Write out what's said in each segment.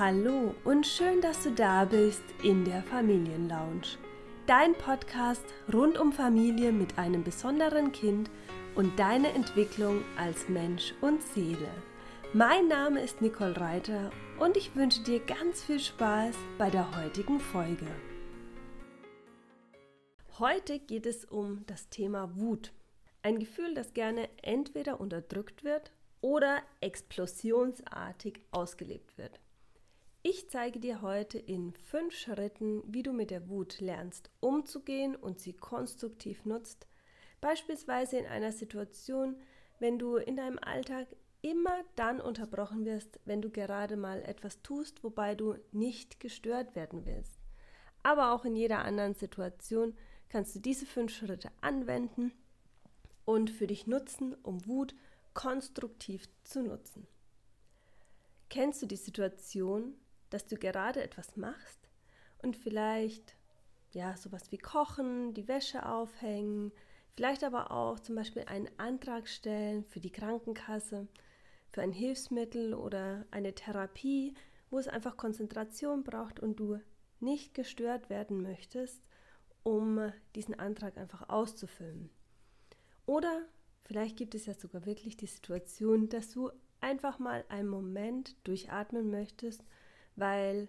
Hallo und schön, dass du da bist in der Familienlounge. Dein Podcast rund um Familie mit einem besonderen Kind und deine Entwicklung als Mensch und Seele. Mein Name ist Nicole Reiter und ich wünsche dir ganz viel Spaß bei der heutigen Folge. Heute geht es um das Thema Wut. Ein Gefühl, das gerne entweder unterdrückt wird oder explosionsartig ausgelebt wird. Ich zeige dir heute in fünf Schritten, wie du mit der Wut lernst, umzugehen und sie konstruktiv nutzt. Beispielsweise in einer Situation, wenn du in deinem Alltag immer dann unterbrochen wirst, wenn du gerade mal etwas tust, wobei du nicht gestört werden willst. Aber auch in jeder anderen Situation kannst du diese fünf Schritte anwenden und für dich nutzen, um Wut konstruktiv zu nutzen. Kennst du die Situation, dass du gerade etwas machst und vielleicht ja sowas wie kochen, die Wäsche aufhängen, vielleicht aber auch zum Beispiel einen Antrag stellen für die Krankenkasse, für ein Hilfsmittel oder eine Therapie, wo es einfach Konzentration braucht und du nicht gestört werden möchtest, um diesen Antrag einfach auszufüllen. Oder vielleicht gibt es ja sogar wirklich die Situation, dass du einfach mal einen Moment durchatmen möchtest weil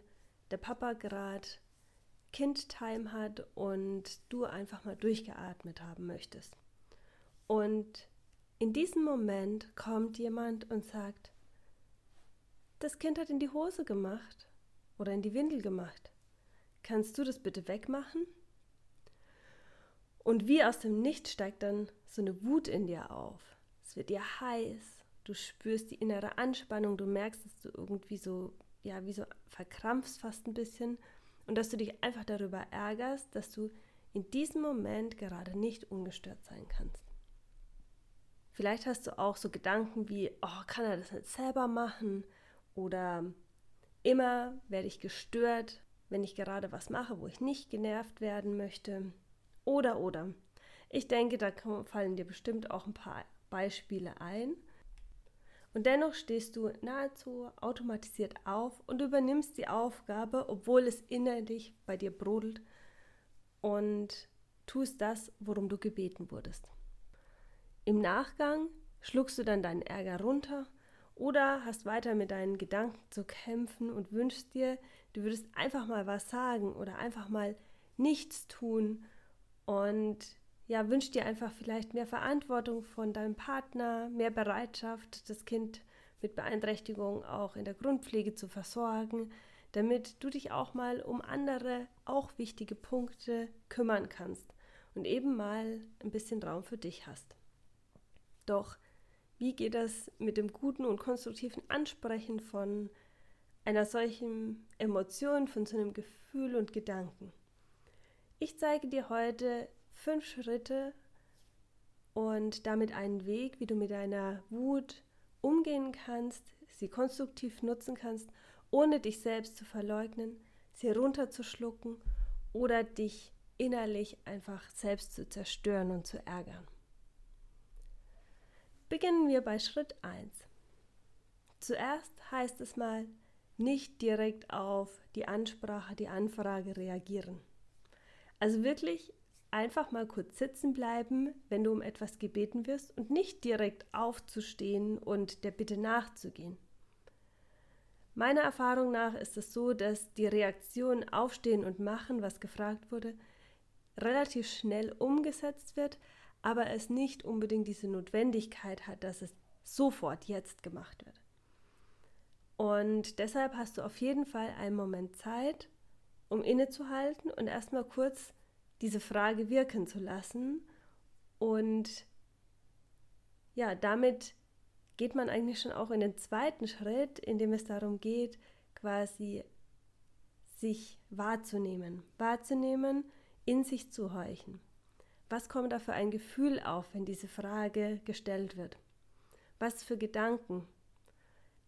der Papa gerade Kindtime hat und du einfach mal durchgeatmet haben möchtest. Und in diesem Moment kommt jemand und sagt, das Kind hat in die Hose gemacht oder in die Windel gemacht. Kannst du das bitte wegmachen? Und wie aus dem Nichts steigt dann so eine Wut in dir auf. Es wird dir heiß, du spürst die innere Anspannung, du merkst, dass du irgendwie so ja, wie so verkrampfst fast ein bisschen und dass du dich einfach darüber ärgerst, dass du in diesem Moment gerade nicht ungestört sein kannst. Vielleicht hast du auch so Gedanken wie, oh, kann er das nicht selber machen? Oder immer werde ich gestört, wenn ich gerade was mache, wo ich nicht genervt werden möchte. Oder, oder. Ich denke, da fallen dir bestimmt auch ein paar Beispiele ein. Und dennoch stehst du nahezu automatisiert auf und übernimmst die Aufgabe, obwohl es innerlich bei dir brodelt und tust das, worum du gebeten wurdest. Im Nachgang schluckst du dann deinen Ärger runter oder hast weiter mit deinen Gedanken zu kämpfen und wünschst dir, du würdest einfach mal was sagen oder einfach mal nichts tun und ja, wünsch dir einfach vielleicht mehr Verantwortung von deinem Partner, mehr Bereitschaft, das Kind mit Beeinträchtigung auch in der Grundpflege zu versorgen, damit du dich auch mal um andere, auch wichtige Punkte kümmern kannst und eben mal ein bisschen Raum für dich hast. Doch wie geht das mit dem guten und konstruktiven Ansprechen von einer solchen Emotion, von so einem Gefühl und Gedanken? Ich zeige dir heute fünf Schritte und damit einen Weg, wie du mit deiner Wut umgehen kannst, sie konstruktiv nutzen kannst, ohne dich selbst zu verleugnen, sie runterzuschlucken oder dich innerlich einfach selbst zu zerstören und zu ärgern. Beginnen wir bei Schritt 1. Zuerst heißt es mal, nicht direkt auf die Ansprache, die Anfrage reagieren. Also wirklich einfach mal kurz sitzen bleiben, wenn du um etwas gebeten wirst und nicht direkt aufzustehen und der Bitte nachzugehen. Meiner Erfahrung nach ist es so, dass die Reaktion Aufstehen und Machen, was gefragt wurde, relativ schnell umgesetzt wird, aber es nicht unbedingt diese Notwendigkeit hat, dass es sofort jetzt gemacht wird. Und deshalb hast du auf jeden Fall einen Moment Zeit, um innezuhalten und erstmal kurz diese Frage wirken zu lassen. Und ja, damit geht man eigentlich schon auch in den zweiten Schritt, in dem es darum geht, quasi sich wahrzunehmen, wahrzunehmen, in sich zu horchen. Was kommt da für ein Gefühl auf, wenn diese Frage gestellt wird? Was für Gedanken?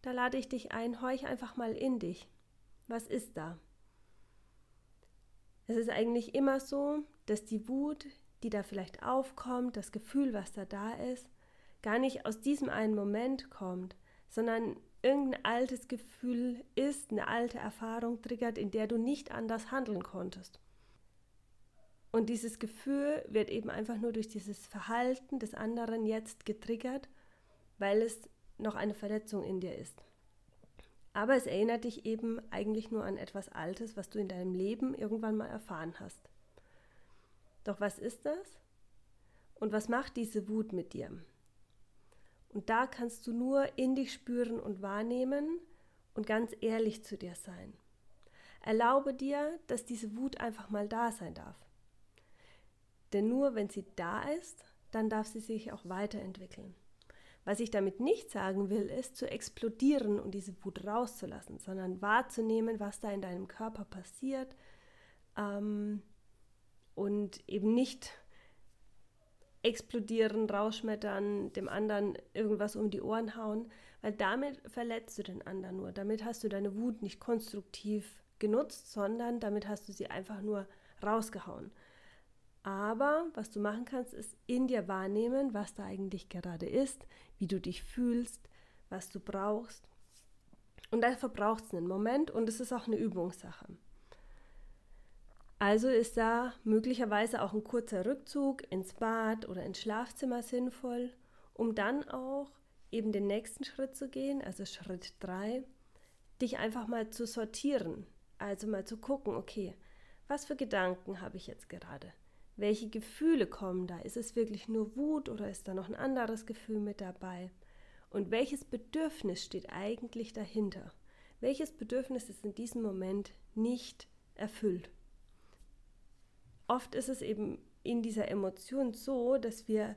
Da lade ich dich ein, horch einfach mal in dich. Was ist da? Es ist eigentlich immer so, dass die Wut, die da vielleicht aufkommt, das Gefühl, was da da ist, gar nicht aus diesem einen Moment kommt, sondern irgendein altes Gefühl ist, eine alte Erfahrung triggert, in der du nicht anders handeln konntest. Und dieses Gefühl wird eben einfach nur durch dieses Verhalten des anderen jetzt getriggert, weil es noch eine Verletzung in dir ist. Aber es erinnert dich eben eigentlich nur an etwas Altes, was du in deinem Leben irgendwann mal erfahren hast. Doch was ist das? Und was macht diese Wut mit dir? Und da kannst du nur in dich spüren und wahrnehmen und ganz ehrlich zu dir sein. Erlaube dir, dass diese Wut einfach mal da sein darf. Denn nur wenn sie da ist, dann darf sie sich auch weiterentwickeln. Was ich damit nicht sagen will, ist zu explodieren und diese Wut rauszulassen, sondern wahrzunehmen, was da in deinem Körper passiert ähm, und eben nicht explodieren, rausschmettern, dem anderen irgendwas um die Ohren hauen, weil damit verletzt du den anderen nur. Damit hast du deine Wut nicht konstruktiv genutzt, sondern damit hast du sie einfach nur rausgehauen. Aber was du machen kannst, ist in dir wahrnehmen, was da eigentlich gerade ist, wie du dich fühlst, was du brauchst. Und dafür braucht es einen Moment und es ist auch eine Übungssache. Also ist da möglicherweise auch ein kurzer Rückzug ins Bad oder ins Schlafzimmer sinnvoll, um dann auch eben den nächsten Schritt zu gehen, also Schritt 3, dich einfach mal zu sortieren. Also mal zu gucken, okay, was für Gedanken habe ich jetzt gerade? Welche Gefühle kommen da? Ist es wirklich nur Wut oder ist da noch ein anderes Gefühl mit dabei? Und welches Bedürfnis steht eigentlich dahinter? Welches Bedürfnis ist in diesem Moment nicht erfüllt? Oft ist es eben in dieser Emotion so, dass wir,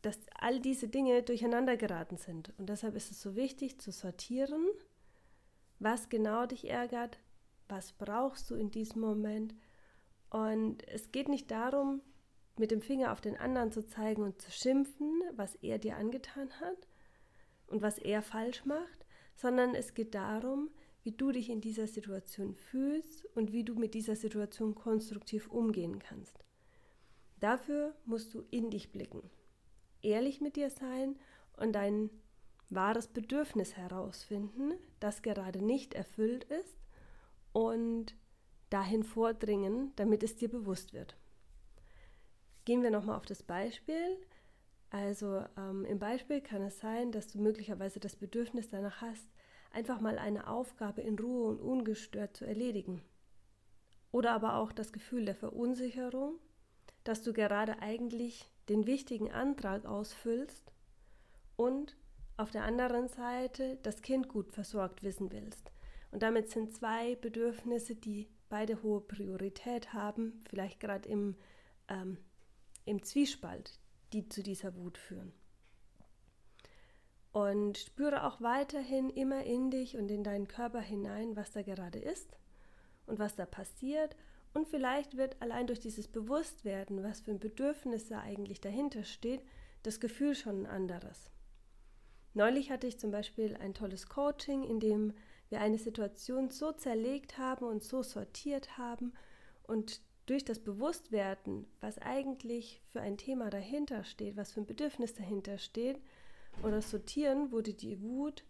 dass all diese Dinge durcheinander geraten sind. Und deshalb ist es so wichtig zu sortieren, was genau dich ärgert, was brauchst du in diesem Moment und es geht nicht darum, mit dem Finger auf den anderen zu zeigen und zu schimpfen, was er dir angetan hat und was er falsch macht, sondern es geht darum, wie du dich in dieser Situation fühlst und wie du mit dieser Situation konstruktiv umgehen kannst. Dafür musst du in dich blicken, ehrlich mit dir sein und dein wahres Bedürfnis herausfinden, das gerade nicht erfüllt ist und dahin vordringen, damit es dir bewusst wird. Gehen wir nochmal auf das Beispiel. Also ähm, im Beispiel kann es sein, dass du möglicherweise das Bedürfnis danach hast, einfach mal eine Aufgabe in Ruhe und ungestört zu erledigen. Oder aber auch das Gefühl der Verunsicherung, dass du gerade eigentlich den wichtigen Antrag ausfüllst und auf der anderen Seite das Kind gut versorgt wissen willst. Und damit sind zwei Bedürfnisse, die beide hohe Priorität haben, vielleicht gerade im, ähm, im Zwiespalt, die zu dieser Wut führen. Und spüre auch weiterhin immer in dich und in deinen Körper hinein, was da gerade ist und was da passiert. Und vielleicht wird allein durch dieses Bewusstwerden, was für ein Bedürfnis da eigentlich dahinter steht, das Gefühl schon ein anderes. Neulich hatte ich zum Beispiel ein tolles Coaching, in dem wir eine Situation so zerlegt haben und so sortiert haben und durch das Bewusstwerden, was eigentlich für ein Thema dahinter steht, was für ein Bedürfnis dahinter steht, oder Sortieren wurde die Wut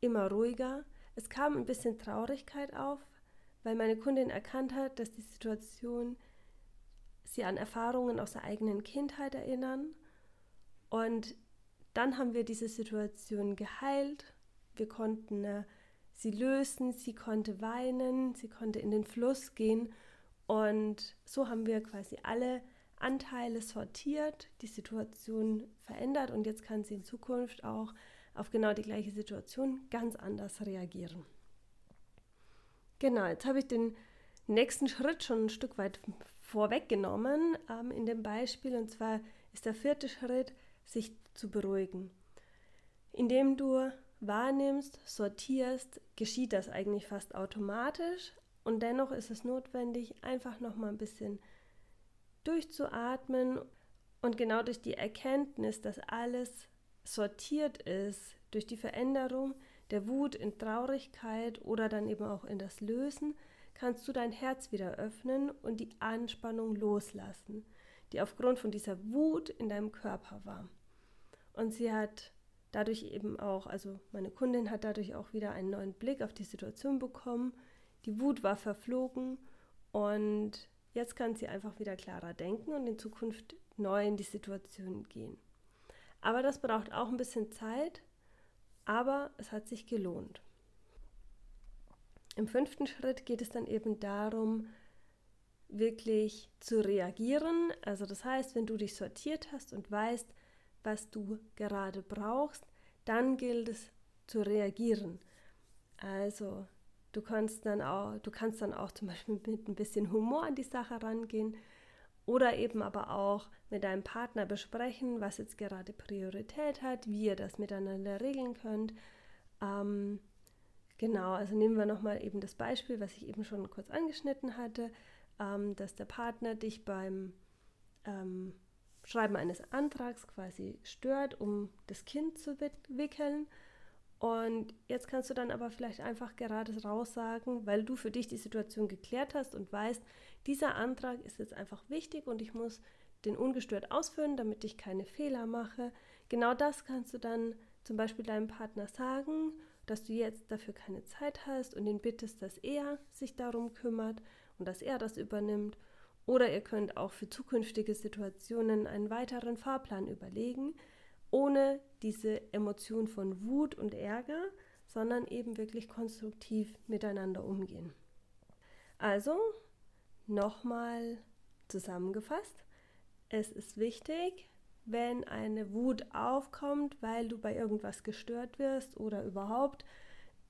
immer ruhiger. Es kam ein bisschen Traurigkeit auf, weil meine Kundin erkannt hat, dass die Situation sie an Erfahrungen aus der eigenen Kindheit erinnern. Und dann haben wir diese Situation geheilt. Wir konnten eine sie lösen, sie konnte weinen, sie konnte in den Fluss gehen. Und so haben wir quasi alle Anteile sortiert, die Situation verändert. Und jetzt kann sie in Zukunft auch auf genau die gleiche Situation ganz anders reagieren. Genau, jetzt habe ich den nächsten Schritt schon ein Stück weit vorweggenommen ähm, in dem Beispiel. Und zwar ist der vierte Schritt, sich zu beruhigen, indem du wahrnimmst, sortierst, geschieht das eigentlich fast automatisch und dennoch ist es notwendig, einfach noch mal ein bisschen durchzuatmen und genau durch die Erkenntnis, dass alles sortiert ist, durch die Veränderung der Wut in Traurigkeit oder dann eben auch in das Lösen, kannst du dein Herz wieder öffnen und die Anspannung loslassen, die aufgrund von dieser Wut in deinem Körper war. Und sie hat dadurch eben auch, also meine Kundin hat dadurch auch wieder einen neuen Blick auf die Situation bekommen. Die Wut war verflogen und jetzt kann sie einfach wieder klarer denken und in Zukunft neu in die Situation gehen. Aber das braucht auch ein bisschen Zeit, aber es hat sich gelohnt. Im fünften Schritt geht es dann eben darum, wirklich zu reagieren. Also das heißt, wenn du dich sortiert hast und weißt, was du gerade brauchst, dann gilt es zu reagieren. Also du kannst dann auch, du kannst dann auch zum Beispiel mit ein bisschen Humor an die Sache rangehen oder eben aber auch mit deinem Partner besprechen, was jetzt gerade Priorität hat, wie ihr das miteinander regeln könnt. Ähm, genau, also nehmen wir nochmal eben das Beispiel, was ich eben schon kurz angeschnitten hatte, ähm, dass der Partner dich beim ähm, Schreiben eines Antrags quasi stört, um das Kind zu wickeln. Und jetzt kannst du dann aber vielleicht einfach gerade raus sagen, weil du für dich die Situation geklärt hast und weißt, dieser Antrag ist jetzt einfach wichtig und ich muss den ungestört ausführen, damit ich keine Fehler mache. Genau das kannst du dann zum Beispiel deinem Partner sagen, dass du jetzt dafür keine Zeit hast und ihn bittest, dass er sich darum kümmert und dass er das übernimmt. Oder ihr könnt auch für zukünftige Situationen einen weiteren Fahrplan überlegen, ohne diese Emotion von Wut und Ärger, sondern eben wirklich konstruktiv miteinander umgehen. Also, nochmal zusammengefasst, es ist wichtig, wenn eine Wut aufkommt, weil du bei irgendwas gestört wirst oder überhaupt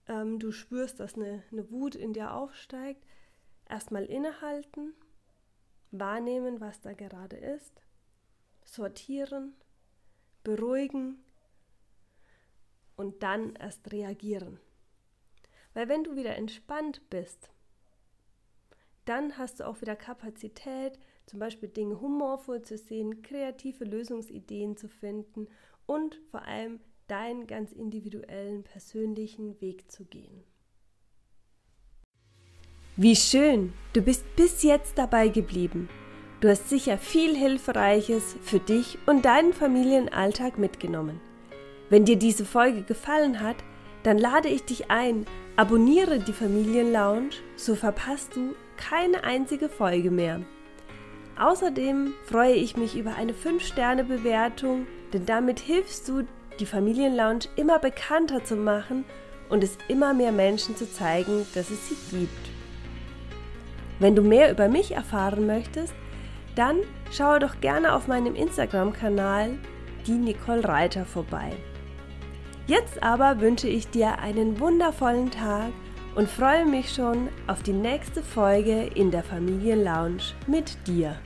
ähm, du spürst, dass eine, eine Wut in dir aufsteigt, erstmal innehalten, wahrnehmen, was da gerade ist, sortieren, beruhigen und dann erst reagieren. Weil wenn du wieder entspannt bist, dann hast du auch wieder Kapazität, zum Beispiel Dinge humorvoll zu sehen, kreative Lösungsideen zu finden und vor allem deinen ganz individuellen persönlichen Weg zu gehen. Wie schön, du bist bis jetzt dabei geblieben. Du hast sicher viel Hilfreiches für dich und deinen Familienalltag mitgenommen. Wenn dir diese Folge gefallen hat, dann lade ich dich ein, abonniere die Familienlounge, so verpasst du keine einzige Folge mehr. Außerdem freue ich mich über eine 5-Sterne-Bewertung, denn damit hilfst du, die Familienlounge immer bekannter zu machen und es immer mehr Menschen zu zeigen, dass es sie gibt. Wenn du mehr über mich erfahren möchtest, dann schaue doch gerne auf meinem Instagram-Kanal die Nicole Reiter vorbei. Jetzt aber wünsche ich dir einen wundervollen Tag und freue mich schon auf die nächste Folge in der Familienlounge mit dir.